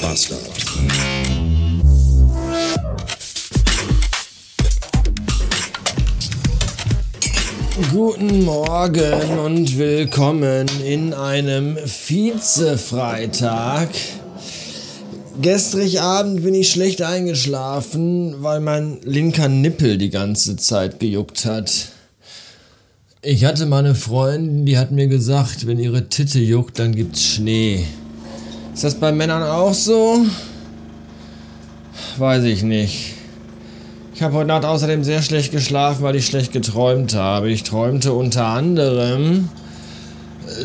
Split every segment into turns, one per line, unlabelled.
Podbuster. Guten Morgen und willkommen in einem Vize-Freitag. Gestrig Abend bin ich schlecht eingeschlafen, weil mein linker Nippel die ganze Zeit gejuckt hat. Ich hatte mal eine Freundin, die hat mir gesagt, wenn ihre Titte juckt, dann gibt's Schnee. Ist das bei Männern auch so? Weiß ich nicht. Ich habe heute Nacht außerdem sehr schlecht geschlafen, weil ich schlecht geträumt habe. Ich träumte unter anderem,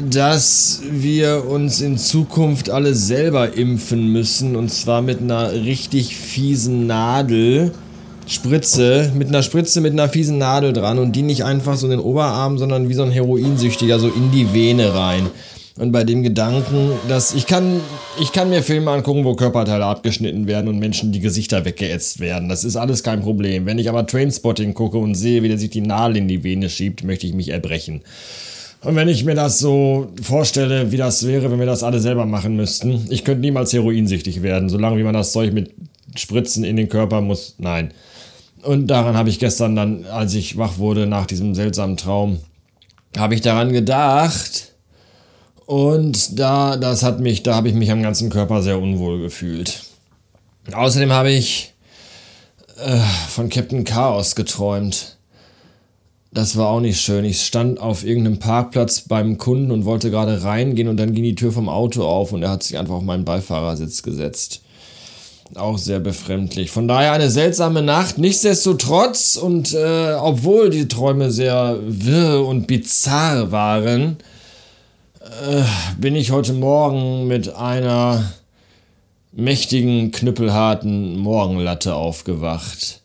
dass wir uns in Zukunft alle selber impfen müssen und zwar mit einer richtig fiesen Nadel. Spritze, mit einer Spritze mit einer fiesen Nadel dran und die nicht einfach so in den Oberarm, sondern wie so ein Heroinsüchtiger so in die Vene rein. Und bei dem Gedanken, dass ich kann, ich kann mir Filme angucken, wo Körperteile abgeschnitten werden und Menschen die Gesichter weggeätzt werden. Das ist alles kein Problem. Wenn ich aber Trainspotting gucke und sehe, wie der sich die Nadel in die Vene schiebt, möchte ich mich erbrechen. Und wenn ich mir das so vorstelle, wie das wäre, wenn wir das alle selber machen müssten, ich könnte niemals heroinsüchtig werden, solange wie man das Zeug mit Spritzen in den Körper muss. Nein. Und daran habe ich gestern dann, als ich wach wurde nach diesem seltsamen Traum, habe ich daran gedacht, und da, das hat mich, da habe ich mich am ganzen Körper sehr unwohl gefühlt. Außerdem habe ich äh, von Captain Chaos geträumt. Das war auch nicht schön. Ich stand auf irgendeinem Parkplatz beim Kunden und wollte gerade reingehen und dann ging die Tür vom Auto auf und er hat sich einfach auf meinen Beifahrersitz gesetzt. Auch sehr befremdlich. Von daher eine seltsame Nacht. Nichtsdestotrotz und äh, obwohl die Träume sehr wirr und bizarr waren, äh, bin ich heute Morgen mit einer mächtigen, knüppelharten Morgenlatte aufgewacht.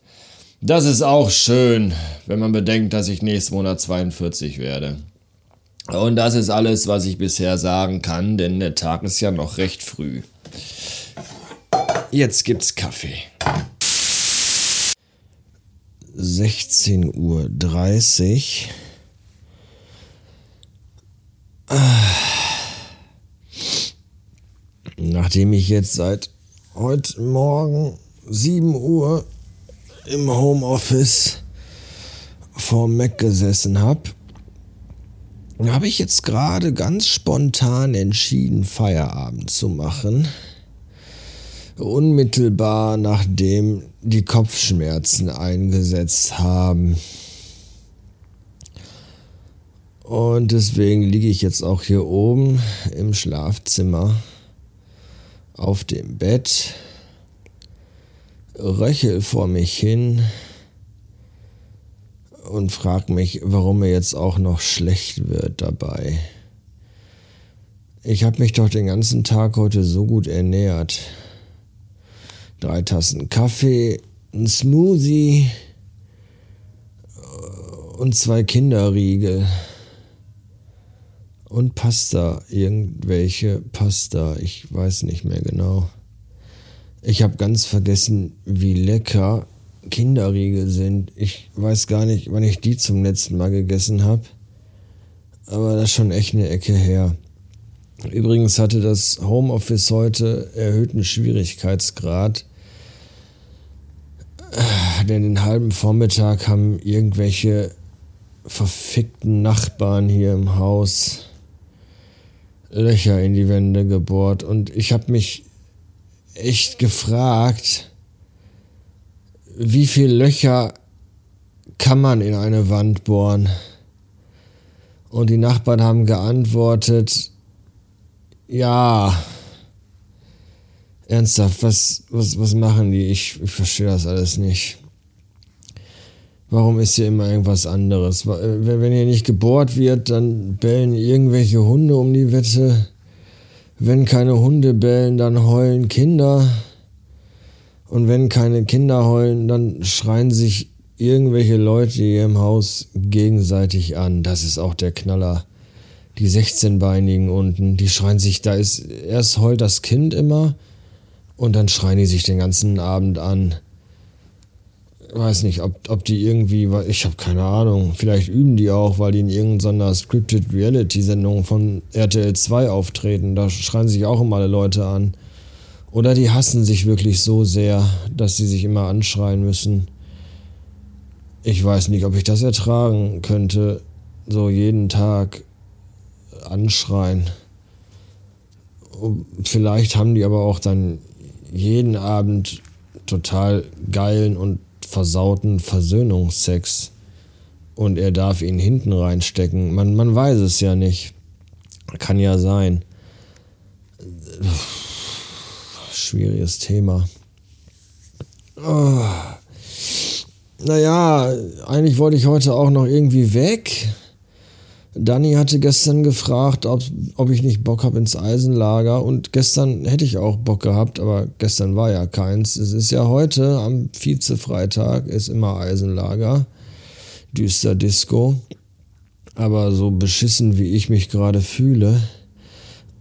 Das ist auch schön, wenn man bedenkt, dass ich nächsten Monat 42 werde. Und das ist alles, was ich bisher sagen kann, denn der Tag ist ja noch recht früh. Jetzt gibt's Kaffee. 16.30 Uhr. Nachdem ich jetzt seit heute Morgen 7 Uhr im Homeoffice vor Mac gesessen habe, habe ich jetzt gerade ganz spontan entschieden, Feierabend zu machen. Unmittelbar nachdem die Kopfschmerzen eingesetzt haben. Und deswegen liege ich jetzt auch hier oben im Schlafzimmer auf dem Bett, röchel vor mich hin und frag mich, warum mir jetzt auch noch schlecht wird dabei. Ich habe mich doch den ganzen Tag heute so gut ernährt. Drei Tassen Kaffee, ein Smoothie und zwei Kinderriegel und Pasta, irgendwelche Pasta, ich weiß nicht mehr genau. Ich habe ganz vergessen, wie lecker Kinderriegel sind. Ich weiß gar nicht, wann ich die zum letzten Mal gegessen habe. Aber das ist schon echt eine Ecke her. Übrigens hatte das Homeoffice heute erhöhten Schwierigkeitsgrad. Denn den halben Vormittag haben irgendwelche verfickten Nachbarn hier im Haus Löcher in die Wände gebohrt. Und ich habe mich echt gefragt, wie viele Löcher kann man in eine Wand bohren? Und die Nachbarn haben geantwortet, ja. Ernsthaft, was, was, was machen die? Ich, ich verstehe das alles nicht. Warum ist hier immer irgendwas anderes? Äh, wenn hier nicht gebohrt wird, dann bellen irgendwelche Hunde um die Wette. Wenn keine Hunde bellen, dann heulen Kinder. Und wenn keine Kinder heulen, dann schreien sich irgendwelche Leute hier im Haus gegenseitig an. Das ist auch der Knaller. Die 16-Beinigen unten, die schreien sich, da ist erst heult das Kind immer und dann schreien die sich den ganzen Abend an weiß nicht, ob, ob die irgendwie, ich habe keine Ahnung, vielleicht üben die auch, weil die in irgendeiner Scripted Reality Sendung von RTL 2 auftreten. Da schreien sich auch immer alle Leute an. Oder die hassen sich wirklich so sehr, dass sie sich immer anschreien müssen. Ich weiß nicht, ob ich das ertragen könnte, so jeden Tag anschreien. Vielleicht haben die aber auch dann jeden Abend total geilen und versauten Versöhnungsex. Und er darf ihn hinten reinstecken. Man, man weiß es ja nicht. Kann ja sein. Schwieriges Thema. Oh. Naja, eigentlich wollte ich heute auch noch irgendwie weg. Danny hatte gestern gefragt, ob, ob ich nicht Bock habe ins Eisenlager. Und gestern hätte ich auch Bock gehabt, aber gestern war ja keins. Es ist ja heute, am Vize-Freitag, ist immer Eisenlager. Düster Disco. Aber so beschissen, wie ich mich gerade fühle,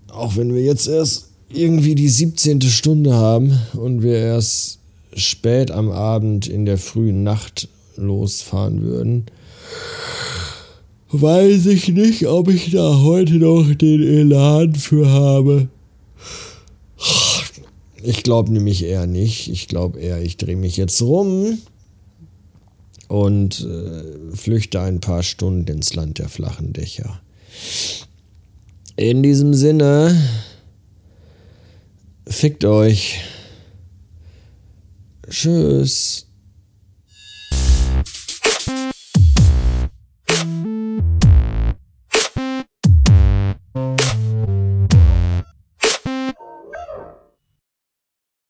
auch wenn wir jetzt erst irgendwie die 17. Stunde haben und wir erst spät am Abend in der frühen Nacht losfahren würden, weiß ich nicht, ob ich da heute noch den Elan für habe. Ich glaube nämlich eher nicht. Ich glaube eher, ich drehe mich jetzt rum und äh, flüchte ein paar Stunden ins Land der flachen Dächer. In diesem Sinne, fickt euch. Tschüss.